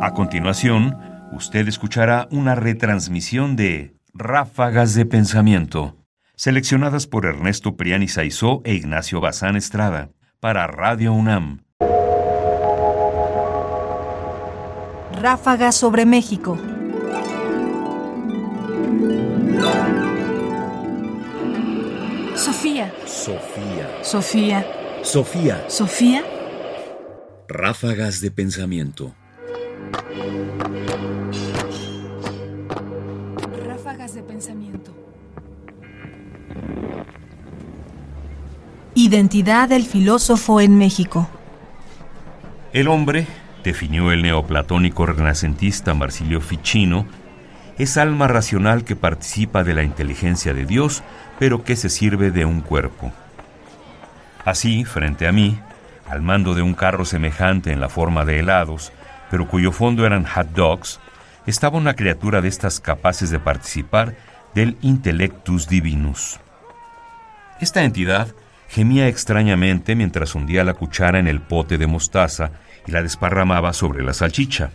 A continuación, usted escuchará una retransmisión de Ráfagas de Pensamiento, seleccionadas por Ernesto Priani Saizó e Ignacio Bazán Estrada, para Radio UNAM. Ráfagas sobre México. Sofía. Sofía. Sofía. Sofía. Sofía. Ráfagas de pensamiento. Ráfagas de pensamiento. Identidad del filósofo en México. El hombre, definió el neoplatónico renacentista Marsilio Ficino, es alma racional que participa de la inteligencia de Dios, pero que se sirve de un cuerpo. Así, frente a mí, al mando de un carro semejante en la forma de helados, pero cuyo fondo eran hot dogs, estaba una criatura de estas capaces de participar del intellectus divinus. Esta entidad gemía extrañamente mientras hundía la cuchara en el pote de mostaza y la desparramaba sobre la salchicha.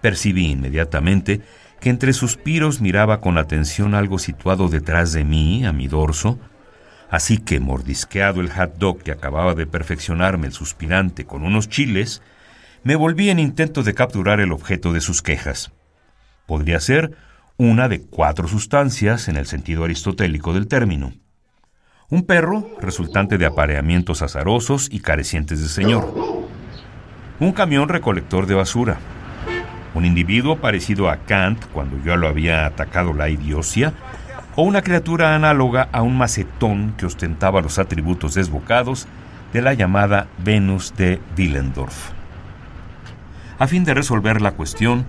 Percibí inmediatamente que entre suspiros miraba con atención algo situado detrás de mí, a mi dorso, así que, mordisqueado el hot dog que acababa de perfeccionarme el suspirante con unos chiles, me volví en intento de capturar el objeto de sus quejas. Podría ser una de cuatro sustancias en el sentido aristotélico del término. Un perro, resultante de apareamientos azarosos y carecientes de señor. Un camión recolector de basura. Un individuo parecido a Kant cuando yo lo había atacado la idiocia. O una criatura análoga a un macetón que ostentaba los atributos desbocados de la llamada Venus de Willendorf. A fin de resolver la cuestión,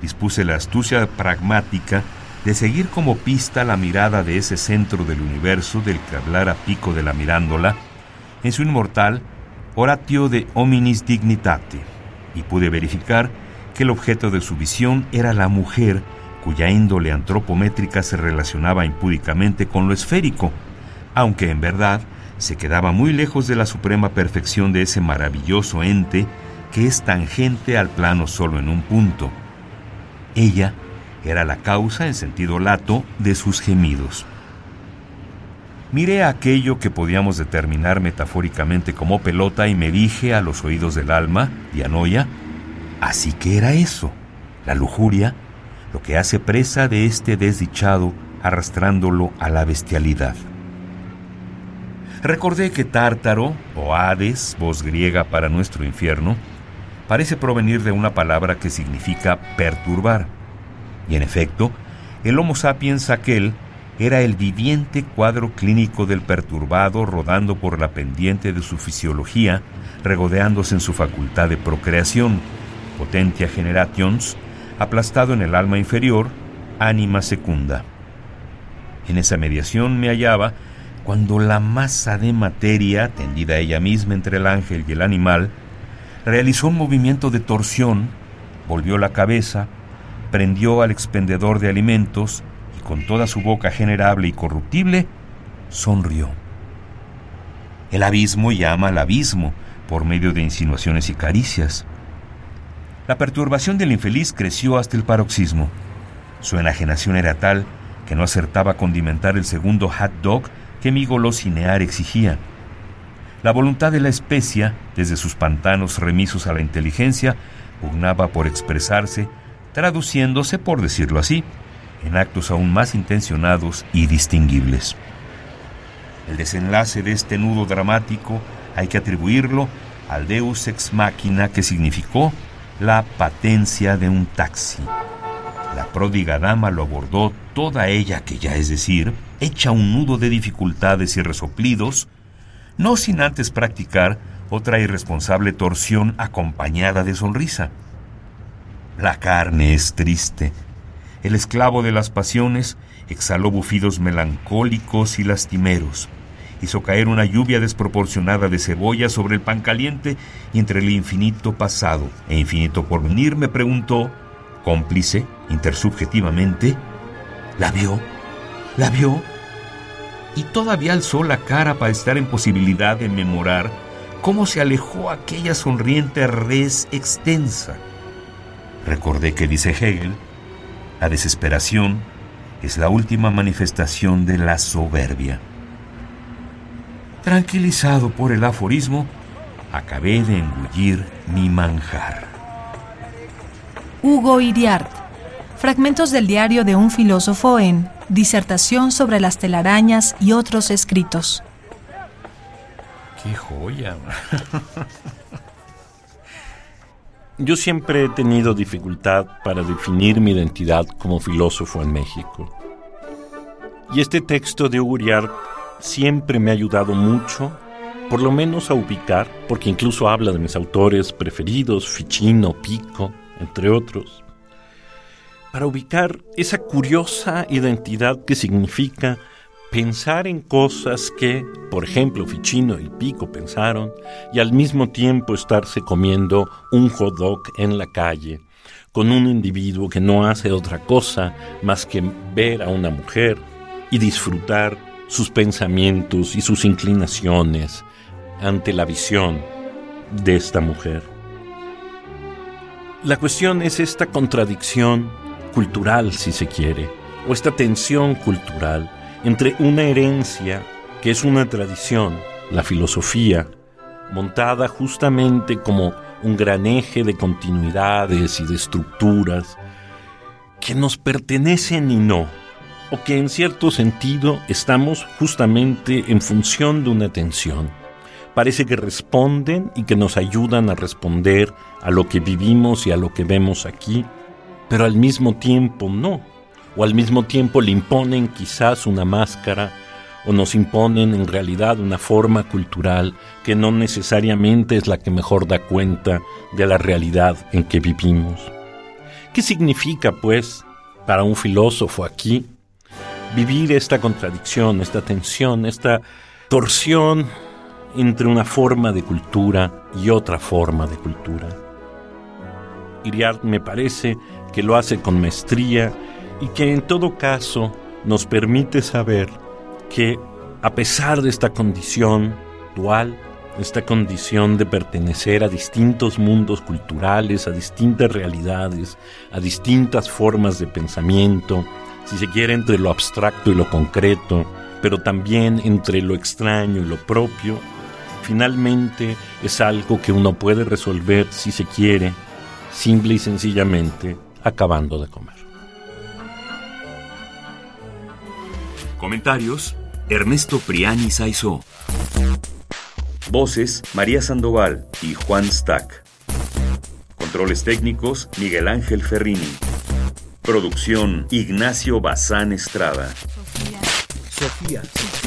dispuse la astucia pragmática de seguir como pista la mirada de ese centro del universo del que hablara Pico de la Mirándola en su inmortal Oratio de Hominis Dignitate, y pude verificar que el objeto de su visión era la mujer cuya índole antropométrica se relacionaba impúdicamente con lo esférico, aunque en verdad se quedaba muy lejos de la suprema perfección de ese maravilloso ente que es tangente al plano solo en un punto. Ella era la causa, en sentido lato, de sus gemidos. Miré aquello que podíamos determinar metafóricamente como pelota y me dije a los oídos del alma, Dianoia, así que era eso, la lujuria, lo que hace presa de este desdichado arrastrándolo a la bestialidad. Recordé que Tártaro, o Hades, voz griega para nuestro infierno, parece provenir de una palabra que significa perturbar. Y en efecto, el Homo sapiens aquel era el viviente cuadro clínico del perturbado rodando por la pendiente de su fisiología, regodeándose en su facultad de procreación, potentia generations, aplastado en el alma inferior, ánima secunda. En esa mediación me hallaba cuando la masa de materia, tendida ella misma entre el ángel y el animal, realizó un movimiento de torsión, volvió la cabeza, prendió al expendedor de alimentos y con toda su boca generable y corruptible, sonrió. El abismo llama al abismo por medio de insinuaciones y caricias. La perturbación del infeliz creció hasta el paroxismo. Su enajenación era tal que no acertaba a condimentar el segundo hot dog que mi golosinear exigía. La voluntad de la especia, desde sus pantanos remisos a la inteligencia, pugnaba por expresarse, traduciéndose, por decirlo así, en actos aún más intencionados y distinguibles. El desenlace de este nudo dramático hay que atribuirlo al deus ex machina que significó la patencia de un taxi. La pródiga dama lo abordó toda ella, que ya es decir, hecha un nudo de dificultades y resoplidos, no sin antes practicar otra irresponsable torsión acompañada de sonrisa. La carne es triste. El esclavo de las pasiones exhaló bufidos melancólicos y lastimeros. Hizo caer una lluvia desproporcionada de cebolla sobre el pan caliente y entre el infinito pasado e infinito porvenir me preguntó, cómplice, intersubjetivamente, ¿la vio? ¿La vio? Y todavía alzó la cara para estar en posibilidad de memorar cómo se alejó aquella sonriente res extensa. Recordé que dice Hegel, la desesperación es la última manifestación de la soberbia. Tranquilizado por el aforismo, acabé de engullir mi manjar. Hugo Iriart. Fragmentos del diario de un filósofo en Disertación sobre las telarañas y otros escritos. ¡Qué joya! Yo siempre he tenido dificultad para definir mi identidad como filósofo en México. Y este texto de Uriart siempre me ha ayudado mucho, por lo menos a ubicar, porque incluso habla de mis autores preferidos, Ficino, Pico, entre otros, para ubicar esa curiosa identidad que significa pensar en cosas que, por ejemplo, Ficino y Pico pensaron, y al mismo tiempo estarse comiendo un hot dog en la calle, con un individuo que no hace otra cosa más que ver a una mujer y disfrutar sus pensamientos y sus inclinaciones ante la visión de esta mujer. La cuestión es esta contradicción cultural, si se quiere, o esta tensión cultural entre una herencia que es una tradición, la filosofía, montada justamente como un gran eje de continuidades y de estructuras que nos pertenecen y no, o que en cierto sentido estamos justamente en función de una tensión. Parece que responden y que nos ayudan a responder a lo que vivimos y a lo que vemos aquí, pero al mismo tiempo no o al mismo tiempo le imponen quizás una máscara o nos imponen en realidad una forma cultural que no necesariamente es la que mejor da cuenta de la realidad en que vivimos. ¿Qué significa, pues, para un filósofo aquí vivir esta contradicción, esta tensión, esta torsión entre una forma de cultura y otra forma de cultura? Me parece que lo hace con maestría y que en todo caso nos permite saber que a pesar de esta condición dual, esta condición de pertenecer a distintos mundos culturales, a distintas realidades, a distintas formas de pensamiento, si se quiere entre lo abstracto y lo concreto, pero también entre lo extraño y lo propio, finalmente es algo que uno puede resolver si se quiere, simple y sencillamente acabando de comer. Comentarios: Ernesto Priani Saizó. Voces: María Sandoval y Juan Stack. Controles técnicos: Miguel Ángel Ferrini. Producción: Ignacio Bazán Estrada. Sofía. Sofía.